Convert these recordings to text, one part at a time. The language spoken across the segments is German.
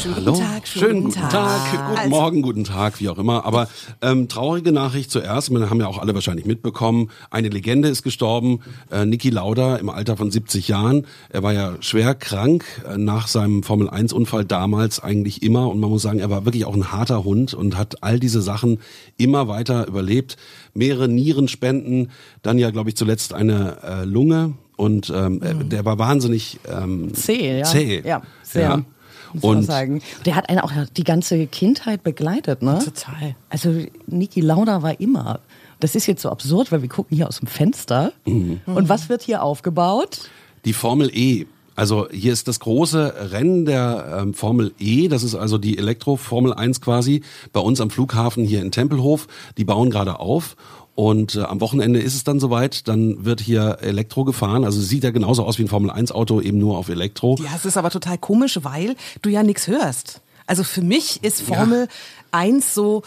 Schönen Hallo, guten Tag, schönen guten Tag, guten Also, Morgen, guten Tag, wie auch immer. Aber ähm, traurige Nachricht zuerst, wir haben ja auch alle wahrscheinlich mitbekommen, eine Legende ist gestorben, äh, Niki Lauda im Alter von 70 Jahren. Er war ja schwer krank äh, nach seinem Formel-1-Unfall damals eigentlich immer und man muss sagen, er war wirklich auch ein harter Hund und hat all diese Sachen immer weiter überlebt. Mehrere Nierenspenden, dann ja, glaube ich, zuletzt eine äh, Lunge und ähm, äh, der war wahnsinnig ähm, Zäh, ja. zäh. Ja, sehr. Ja. Muss man Und sagen. Der hat einen auch die ganze Kindheit begleitet, ne? Total. Also Niki Lauda war immer. Das ist jetzt so absurd, weil wir gucken hier aus dem Fenster. Mhm. Und was wird hier aufgebaut? Die Formel E. Also hier ist das große Rennen der ähm, Formel E, das ist also die Elektro-Formel 1 quasi, bei uns am Flughafen hier in Tempelhof. Die bauen gerade auf und äh, am Wochenende ist es dann soweit, dann wird hier Elektro gefahren. Also sieht ja genauso aus wie ein Formel 1 Auto, eben nur auf Elektro. Ja, es ist aber total komisch, weil du ja nichts hörst. Also für mich ist Formel 1 so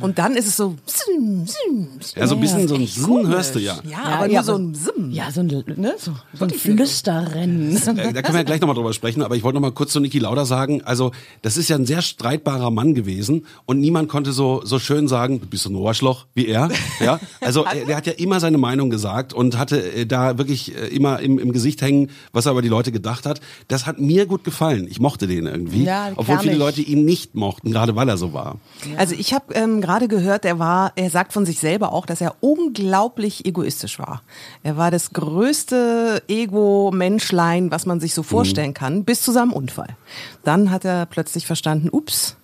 und dann ist es so Ja, so ein bisschen so ein komisch. hörst du ja. Ja, aber nur so ein Sim. Ja, so ein, ne, so, so ein Flüsterrennen. Da können wir ja gleich nochmal drüber sprechen, aber ich wollte nochmal kurz zu Niki Lauda sagen, also das ist ja ein sehr streitbarer Mann gewesen und niemand konnte so, so schön sagen, du bist so ein Ohrschloch wie er. Ja? Also er, der hat ja immer seine Meinung gesagt und hatte äh, da wirklich äh, immer im, im Gesicht hängen, was er über die Leute gedacht hat. Das hat mir gut gefallen. Ich mochte den irgendwie, Ja, obwohl viele kernig. Leute ihn nicht mochten, gerade weil er so war. Also ich habe ähm, gerade gehört, er war, er sagt von sich selber auch, dass er unglaublich egoistisch war. Er war das größte Ego-Menschlein, was man sich so vorstellen kann, bis zu seinem Unfall. Dann hat er plötzlich verstanden, ups,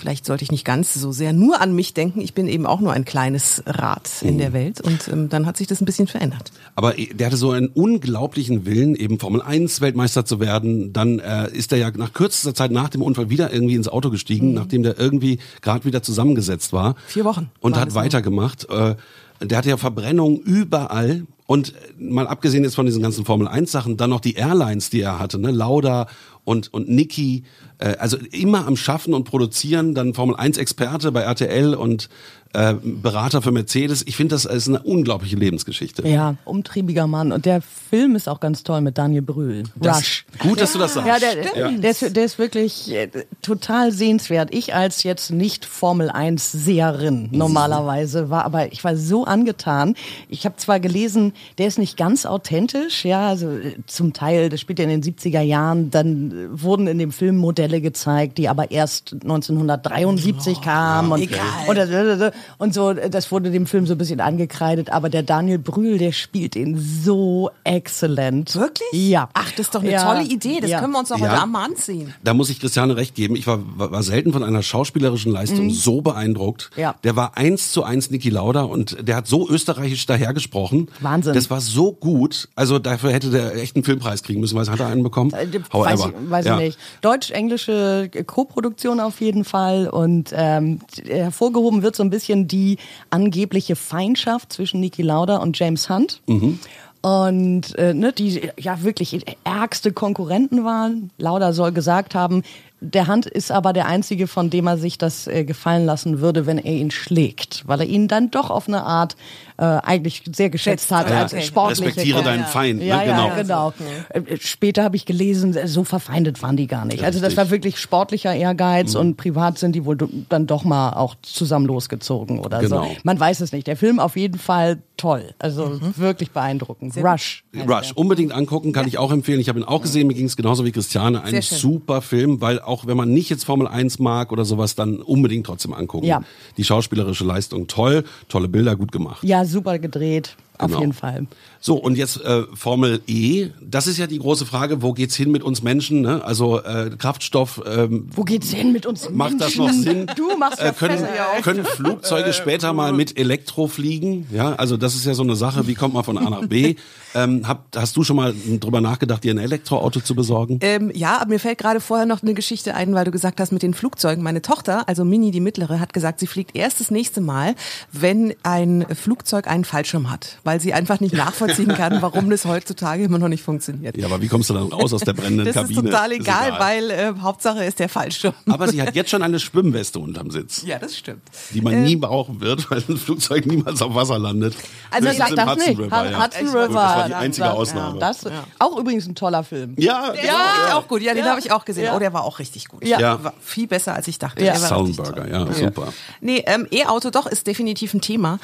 vielleicht sollte ich nicht ganz so sehr nur an mich denken. Ich bin eben auch nur ein kleines Rad in der Welt. Und ähm, dann hat sich das ein bisschen verändert. Aber der hatte so einen unglaublichen Willen, eben Formel 1 Weltmeister zu werden. Dann äh, ist er ja nach kürzester Zeit nach dem Unfall wieder irgendwie ins Auto gestiegen, nachdem der irgendwie gerade wieder zusammengesetzt war. Vier Wochen Und hat noch. weitergemacht. Äh, der hatte ja Verbrennung überall. Und mal abgesehen jetzt von diesen ganzen Formel 1 Sachen, dann noch die Airlines, die er hatte, ne? Lauda und, und Niki, äh, also immer am Schaffen und Produzieren, dann Formel 1 Experte bei RTL und äh, Berater für Mercedes. Ich finde, das ist eine unglaubliche Lebensgeschichte. Ja, umtriebiger Mann. Und der Film ist auch ganz toll mit Daniel Brühl. Das- Rush. Gut, dass du das sagst. Ja, der, der, ist, der ist wirklich äh, total sehenswert. Ich als jetzt nicht Formel 1 Seherin normalerweise war, aber ich war so angetan. Ich habe zwar gelesen, der ist nicht ganz authentisch, ja, also äh, zum Teil, das spielt ja in den 70er Jahren, dann wurden in dem Film Modelle gezeigt, die aber erst 1973 kamen und, egal. und, das- und so, das wurde dem Film so ein bisschen angekreidet, aber der Daniel Brühl, der spielt ihn so exzellent. Wirklich? Ja. Ach, das ist doch eine Ja. tolle Idee. Das Ja. können wir uns doch Ja. heute Abend mal anziehen. Da muss ich Christiane recht geben. Ich war, war, selten von einer schauspielerischen Leistung so beeindruckt. Mhm. Ja. Der war eins zu eins Niki Lauda und der hat so österreichisch dahergesprochen. Wahnsinn. Das war so gut. Also dafür hätte der echt einen Filmpreis kriegen müssen. Weiß, hat er einen bekommen? Äh, Weiß, However. ich, weiß Ja. ich nicht. Deutsch-englische Co-Produktion auf jeden Fall. Und ähm, hervorgehoben wird so ein bisschen die angebliche Feindschaft zwischen Niki Lauda und James Hunt. Mhm. Und äh, ne, die ja wirklich ärgste Konkurrenten waren. Lauda soll gesagt haben, der Hunt ist aber der einzige, von dem er sich das äh, gefallen lassen würde, wenn er ihn schlägt, weil er ihn dann doch auf eine Art äh, eigentlich sehr geschätzt hat Ja. als sportliche Respektiere deinen Feind. ja, ne? genau. ja, genau. Äh, Später habe ich gelesen, so verfeindet waren die gar nicht. Also das war wirklich sportlicher Ehrgeiz und privat sind die wohl dann doch mal auch zusammen losgezogen oder Genau. so. Man weiß es nicht. Der Film auf jeden Fall toll. Also wirklich beeindruckend. Rush. heißt Rush, der. unbedingt angucken, kann ich auch empfehlen. Ich habe ihn auch gesehen, mir ging es genauso wie Christiane. Ein Sehr super Film, weil auch wenn man nicht jetzt Formel 1 mag oder sowas, dann unbedingt trotzdem angucken. Ja. Die schauspielerische Leistung toll, tolle Bilder, gut gemacht. Ja, super gedreht. Auf Genau. jeden Fall. So, und jetzt äh, Formel E, das ist ja die große Frage, wo geht's hin mit uns Menschen? Ne? Also äh, Kraftstoff, ähm, Wo geht's hin mit uns macht das Menschen? noch Sinn? Du machst ja äh, können, auf. können Flugzeuge später mal mit Elektro fliegen? Ja, also das ist ja so eine Sache, wie kommt man von A nach B? Ähm, hab, hast du schon mal drüber nachgedacht, dir ein Elektroauto zu besorgen? Ähm, ja, aber mir fällt gerade vorher noch eine Geschichte ein, weil du gesagt hast mit den Flugzeugen. Meine Tochter, also Mini, die mittlere, hat gesagt, sie fliegt erst das nächste Mal, wenn ein Flugzeug einen Fallschirm hat, weil sie einfach nicht nachvollziehen kann, warum das heutzutage immer noch nicht funktioniert. Ja, aber wie kommst du dann raus aus der brennenden das Kabine? ist total egal, weil äh, Hauptsache ist der Fallschirm. Aber sie hat jetzt schon eine Schwimmweste unterm Sitz. ja, das stimmt. Die man nie brauchen wird, weil ein Flugzeug niemals auf Wasser landet. Also Höchstens sag das Hudson nicht. River, ja. Hudson River. Das war die einzige sag- Ausnahme. Ja, das, Auch übrigens ein toller Film. Ja, Der ja, auch gut. Ja, den Ja. habe ich auch gesehen. Ja. Oh, der war auch richtig gut. Ja. Ja. War viel besser, als ich dachte. Ja. Soundburger, ja, super. Nee, ähm, E-Auto doch ist definitiv ein Thema.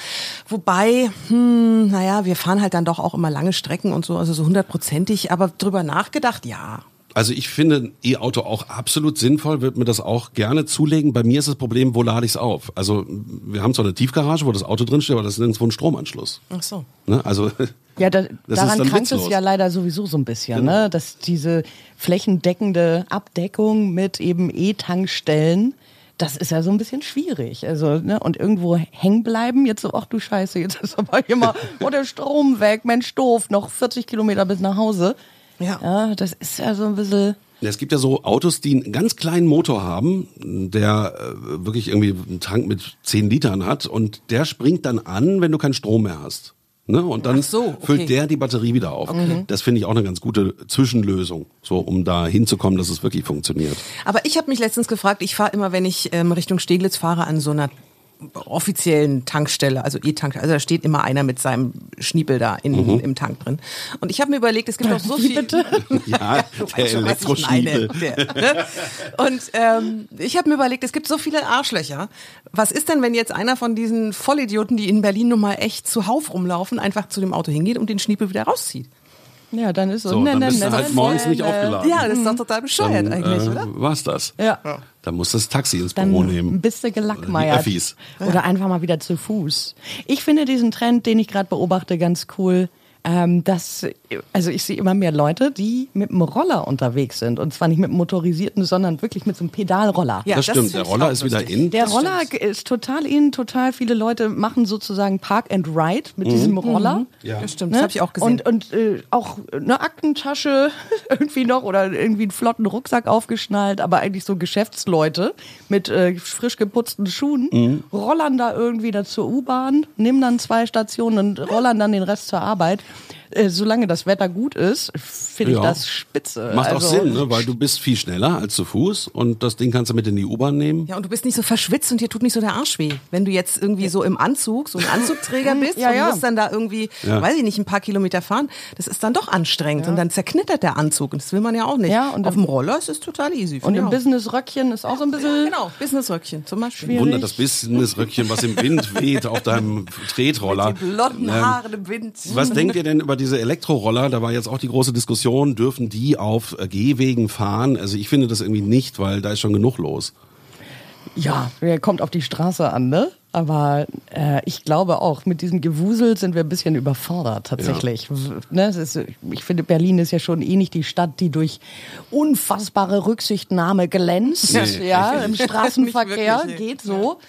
Wobei, hm, naja, wir fahren halt dann doch auch immer lange Strecken und so, also so hundertprozentig, aber drüber nachgedacht, ja. Also ich finde ein E-Auto auch absolut sinnvoll, würde mir das auch gerne zulegen. Bei mir ist das Problem, wo lade ich es auf? Also wir haben zwar eine Tiefgarage, wo das Auto drinsteht, aber das ist nirgendwo ein Stromanschluss. Ach so. Ne? Also Ja, da, daran krankt es ja leider sowieso so ein bisschen, Genau. ne? dass diese flächendeckende Abdeckung mit eben E-Tankstellen, das ist ja so ein bisschen schwierig. Also, ne? Und irgendwo hängen bleiben, jetzt so, ach du Scheiße, jetzt ist aber hier mal, oh, der Strom weg, Mensch, doof, noch 40 Kilometer bis nach Hause. Ja. Ja, das ist ja so ein bisschen, es gibt ja so Autos, die einen ganz kleinen Motor haben, der äh, wirklich irgendwie einen Tank mit 10 Litern hat und der springt dann an, wenn du keinen Strom mehr hast. Ne? Und dann so, okay. füllt der die Batterie wieder auf. Das finde ich auch eine ganz gute Zwischenlösung, so um da hinzukommen, dass es wirklich funktioniert. Aber ich habe mich letztens gefragt, ich fahre immer, wenn ich ähm, Richtung Steglitz fahre, an so einer offiziellen Tankstelle, also E-Tankstelle, also da steht immer einer mit seinem Schniepel da in, im Tank drin. Und ich habe mir überlegt, es gibt auch so viel... Ja, der. Der, ne? Und ähm, ich habe mir überlegt, es gibt so viele Arschlöcher. Was ist denn, wenn jetzt einer von diesen Vollidioten, die in Berlin nun mal echt zuhauf rumlaufen, einfach zu dem Auto hingeht und den Schniepel wieder rauszieht? Ja, dann ist so, So, ne, dann ne, bist ne, du halt morgens nicht aufgeladen. Ja, das ist doch total bescheuert Dann, eigentlich, äh, oder? war's das. Ja. Dann muss das Taxi ins Dann Büro nehmen. bist du gelackmeiert. die Öffis. Oder einfach mal wieder zu Fuß. Ich finde diesen Trend, den ich gerade beobachte, ganz cool. Ähm, dass, also ich sehe immer mehr Leute, die mit dem Roller unterwegs sind. Und zwar nicht mit dem motorisierten, sondern wirklich mit so einem Pedalroller. Ja, das das stimmt, der Roller ist wieder in. Der Das Roller stimmt. ist total in, total viele Leute machen sozusagen Park and Ride mit diesem Roller. Ja. Das stimmt, Ne? das habe ich auch gesehen. Und, und äh, auch eine Aktentasche irgendwie noch oder irgendwie einen flotten Rucksack aufgeschnallt, aber eigentlich so Geschäftsleute mit äh, frisch geputzten Schuhen Mhm. rollern da irgendwie da zur U-Bahn, nehmen dann zwei Stationen und rollern dann den Rest zur Arbeit. Äh, solange das Wetter gut ist, finde ich Ja. das spitze. Macht also, auch Sinn, ne? weil du bist viel schneller als zu Fuß und das Ding kannst du mit in die U-Bahn nehmen. Ja, und du bist nicht so verschwitzt und dir tut nicht so der Arsch weh. Wenn du jetzt irgendwie so im Anzug, so ein Anzugträger bist Ja, und ja. musst dann da irgendwie, Ja. weiß ich nicht, ein paar Kilometer fahren, das ist dann doch anstrengend und dann zerknittert der Anzug und das will man ja auch nicht. Ja, und Auf im- dem Roller ist es total easy. Und im. Business-Röckchen ist auch so ein bisschen... Genau, Businessröckchen zum Beispiel. Schwierig. Wunder, das Business-Röckchen, was im Wind weht auf deinem Tretroller. Die blonden Ähm, Haare im Wind. Was denkt ihr denn über diese Elektroroller? Da war jetzt auch die große Diskussion, dürfen die auf Gehwegen fahren? Also ich finde das irgendwie nicht, weil da ist schon genug los. Ja, kommt auf die Straße an, ne? Aber äh, ich glaube auch, mit diesem Gewusel sind wir ein bisschen überfordert tatsächlich. W- Ne, es ist, ich finde, Berlin ist ja schon eh nicht die Stadt, die durch unfassbare Rücksichtnahme glänzt. Nee, ja, im. Straßenverkehr wirklich, nee. geht so. Ja,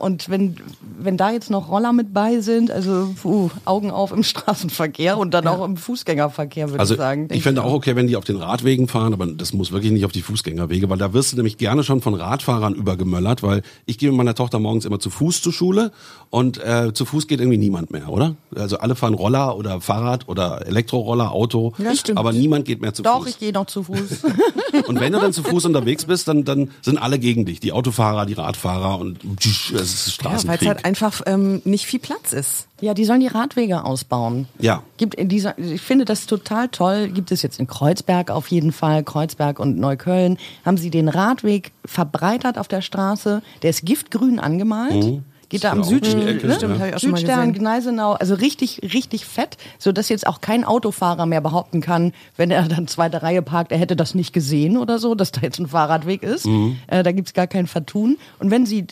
und wenn, wenn da jetzt noch Roller mit bei sind, also puh, Augen auf im Straßenverkehr und dann auch im Fußgängerverkehr, würde Also ich sagen. ich fände auch okay, wenn die auf den Radwegen fahren, aber das muss wirklich nicht auf die Fußgängerwege, weil da wirst du nämlich gerne schon von Radfahrern übergemöllert, weil ich gehe mit meiner Tochter morgens immer zu Fuß zur Schule und äh, zu Fuß geht irgendwie niemand mehr, oder? Also alle fahren Roller oder Fahrrad oder Elektroroller, Auto, Ja, stimmt. aber niemand geht mehr zu Doch, Fuß. ich gehe noch zu Fuß. Und wenn du dann zu Fuß unterwegs bist, dann, dann sind alle gegen dich. Die Autofahrer, die Radfahrer und tsch, es ist Ja, weil es Straßenkrieg. halt einfach ähm, nicht viel Platz ist. Ja, die sollen die Radwege ausbauen. Ja. Gibt in dieser, ich finde das total toll. Gibt es jetzt in Kreuzberg auf jeden Fall, Kreuzberg und Neukölln, haben sie den Radweg verbreitert auf der Straße. Der ist giftgrün angemalt. Geht da am Mhm. Die Südstern, ne? Mal Südstern, gesehen. Gneisenau, also richtig, richtig fett, so dass jetzt auch kein Autofahrer mehr behaupten kann, wenn er dann zweite Reihe parkt, er hätte das nicht gesehen oder so, dass da jetzt ein Fahrradweg ist. Mhm. Äh, da gibt's gar kein Vertun. Und wenn sie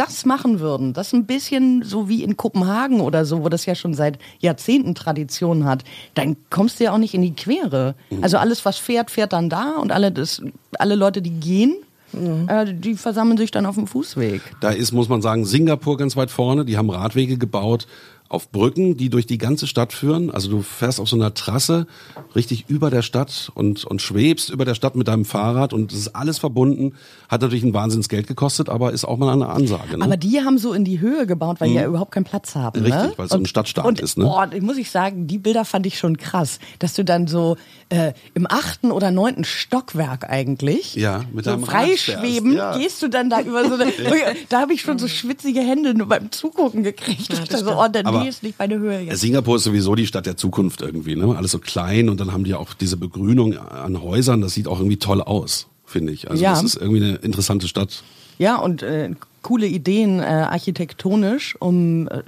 das machen würden, das ein bisschen so wie in Kopenhagen oder so, wo das ja schon seit Jahrzehnten Tradition hat, dann kommst du ja auch nicht in die Quere. Mhm. Also alles, was fährt, fährt dann da und alle, das, alle Leute, die gehen, Mhm. äh, die versammeln sich dann auf dem Fußweg. Da ist, muss man sagen, Singapur ganz weit vorne. Die haben Radwege gebaut auf Brücken, die durch die ganze Stadt führen. Also du fährst auf so einer Trasse richtig über der Stadt und, und schwebst über der Stadt mit deinem Fahrrad und das ist alles verbunden. Hat natürlich ein Wahnsinns Geld gekostet, aber ist auch mal eine Ansage. Ne? Aber die haben so in die Höhe gebaut, weil die ja überhaupt keinen Platz haben. Richtig, ne? weil es so ein Stadtstaat und, ist, ne? Boah, ich muss ich sagen, die Bilder fand ich schon krass, dass du dann so äh, im achten oder neunten Stockwerk eigentlich Ja, mit so freischweben, ja. gehst du dann da über so eine, da habe ich schon so schwitzige Hände nur beim Zugucken gekriegt. ich dachte so, oh, der Aber- nee ist nicht meine Höhe jetzt. Singapur ist sowieso die Stadt der Zukunft irgendwie, ne? Alles so klein und dann haben die auch diese Begrünung an Häusern, das sieht auch irgendwie toll aus, finde ich. Also Ja. das ist irgendwie eine interessante Stadt. Ja, und äh, coole Ideen äh, architektonisch, um äh,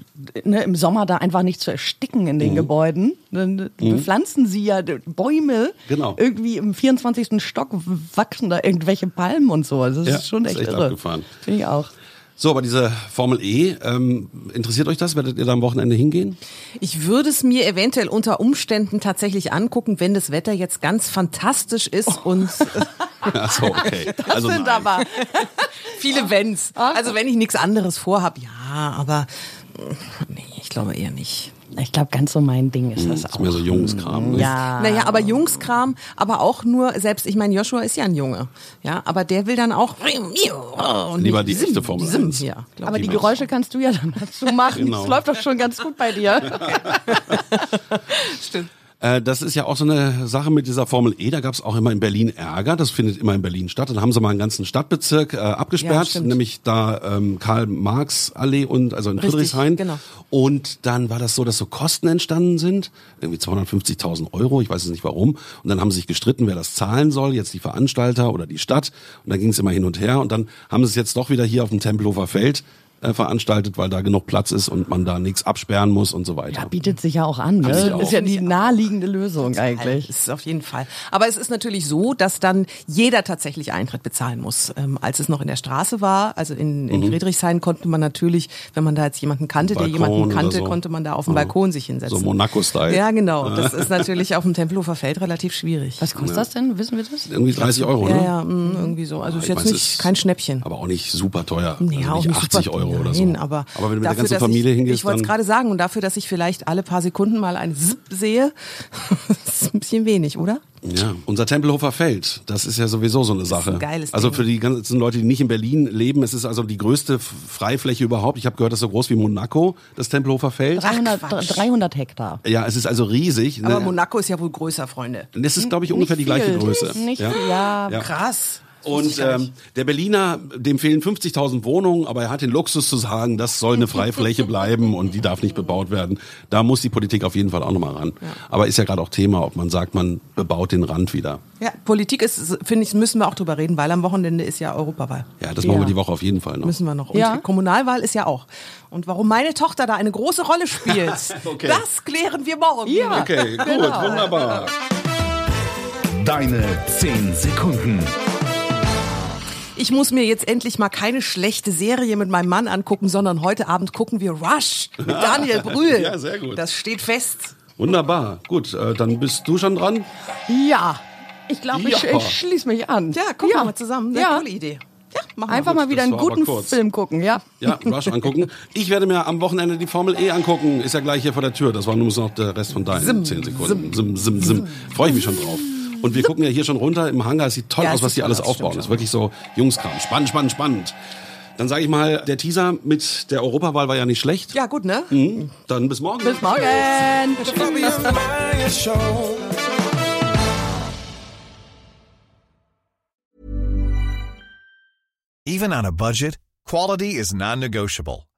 ne, im Sommer da einfach nicht zu ersticken in den Mhm. Gebäuden. Dann äh, bepflanzen sie ja Bäume. Genau. Irgendwie im 24. Stock wachsen da irgendwelche Palmen und so. Also das Ja, ist schon ist echt, echt irre. abgefahren. Finde ich auch. So, aber diese Formel E, ähm, interessiert euch das? Werdet ihr da am Wochenende hingehen? Ich würde es mir eventuell unter Umständen tatsächlich angucken, wenn das Wetter jetzt ganz fantastisch ist und Ach so, okay. also sind nein. aber viele Wenns. Also wenn ich nichts anderes vorhab, ja, aber nee, ich glaube eher nicht. Ich glaube, ganz so mein Ding ist das Das auch. ist mehr so Jungskram. Ne? Ja. Naja, aber Jungskram, aber auch nur, selbst, ich meine, Joshua ist ja ein Junge, ja, aber der will dann auch und Lieber die echte Formel Sim, 1. Ja, aber ich. die Geräusche kannst du ja dann dazu machen. Genau. Das läuft doch schon ganz gut bei dir. Stimmt. Äh, das ist ja auch so eine Sache mit dieser Formel E. Da gab es auch immer in Berlin Ärger. Das findet immer in Berlin statt. Dann haben sie mal einen ganzen Stadtbezirk äh, Ja, abgesperrt, stimmt. nämlich da ähm, Karl-Marx-Allee und also in Richtig, Friedrichshain. genau. Und dann war das so, dass so Kosten entstanden sind, irgendwie 250.000 Euro. Ich weiß es nicht warum. Und dann haben sie sich gestritten, wer das zahlen soll. Jetzt die Veranstalter oder die Stadt. Und dann ging es immer hin und her. Und dann haben sie es jetzt doch wieder hier auf dem Tempelhofer Feld äh, veranstaltet, weil da genug Platz ist und man da nichts absperren muss und so weiter. Ja, bietet sich ja auch an. Ne? auch. ist ja die naheliegende Lösung eigentlich. Das ist auf jeden Fall. Aber es ist natürlich so, dass dann jeder tatsächlich Eintritt bezahlen muss. Ähm, als es noch in der Straße war, also in, in Friedrichshain, konnte man natürlich, wenn man da jetzt jemanden kannte, der Mhm. Balkon jemanden oder kannte, so. konnte man da auf dem Ja. Balkon sich hinsetzen. So Monaco-Style. Ja, genau. Das ist natürlich auf dem Tempelhofer Feld relativ schwierig. Was kostet das denn? Wissen wir das? Irgendwie 30 Euro, ja, ne? ja, mh, irgendwie so. Also ist Ich jetzt weiß, nicht kein Schnäppchen. Aber auch nicht super teuer. Nee, also auch nicht nicht 80 super, Euro oder so. Nein, aber, aber wenn du mit der dafür, ganzen dass Familie ich, hingehst, Ich wollte es gerade sagen, und dafür, dass ich vielleicht alle paar Sekunden mal ein Zip sehe, ist ein bisschen wenig, oder? Ja, unser Tempelhofer Feld, das ist ja sowieso so eine Sache. ein geiles also für die ganzen Leute, die nicht in Berlin leben, es ist also die größte Freifläche überhaupt. Ich habe gehört, das ist so groß wie Monaco, das Tempelhofer Feld. 300, Quatsch. 300 Hektar. Ja, es ist also riesig. Aber Ne? Monaco ist ja wohl größer, Freunde. Das ist, glaube ich, ungefähr die gleiche viel. Größe. Nicht ja. ja. Ja. Krass. Und ähm, der Berliner, dem fehlen 50.000 Wohnungen, aber er hat den Luxus zu sagen, das soll eine Freifläche bleiben und die darf nicht bebaut werden. Da muss die Politik auf jeden Fall auch nochmal ran. Aber ist ja gerade auch Thema, ob man sagt, man bebaut den Rand wieder. Ja, Politik ist, finde ich, müssen wir auch drüber reden, weil am Wochenende ist ja Europawahl. Ja, das machen wir Ja. die Woche auf jeden Fall noch. Müssen wir noch. Und Ja. die Kommunalwahl ist ja auch. Und warum meine Tochter da eine große Rolle spielt, Okay. das klären wir morgen. Ja. Okay, gut, wunderbar. Deine 10 Sekunden. Ich muss mir jetzt endlich mal keine schlechte Serie mit meinem Mann angucken, sondern heute Abend gucken wir Rush mit Daniel Brühl. Ja, sehr gut. Das steht fest. Wunderbar. Gut, äh, dann bist du schon dran. Ja. Ich glaube, ich, Ja. ich schließe mich an. Ja, gucken wir mal zusammen. Eine Ja. coole Idee. Ja, machen wir. Einfach mal wieder das einen guten. Film gucken, ja. Ja, Rush angucken. Ich werde mir am Wochenende die Formel E angucken. Ist ja gleich hier vor der Tür. Das war nur noch der Rest von deinen 10 Sekunden. Sim, sim, sim. Freue ich mich schon drauf. Und wir gucken ja hier schon runter im Hangar. Es sieht toll Ja, aus, was die alles aufbauen. Das ist wirklich so Jungskram. Spannend, spannend, spannend. Dann sage ich mal, der Teaser mit der Europawahl war ja nicht schlecht. Ja, gut, ne? Mhm. Dann bis morgen. Bis morgen. Even on a budget, quality is non-negotiable.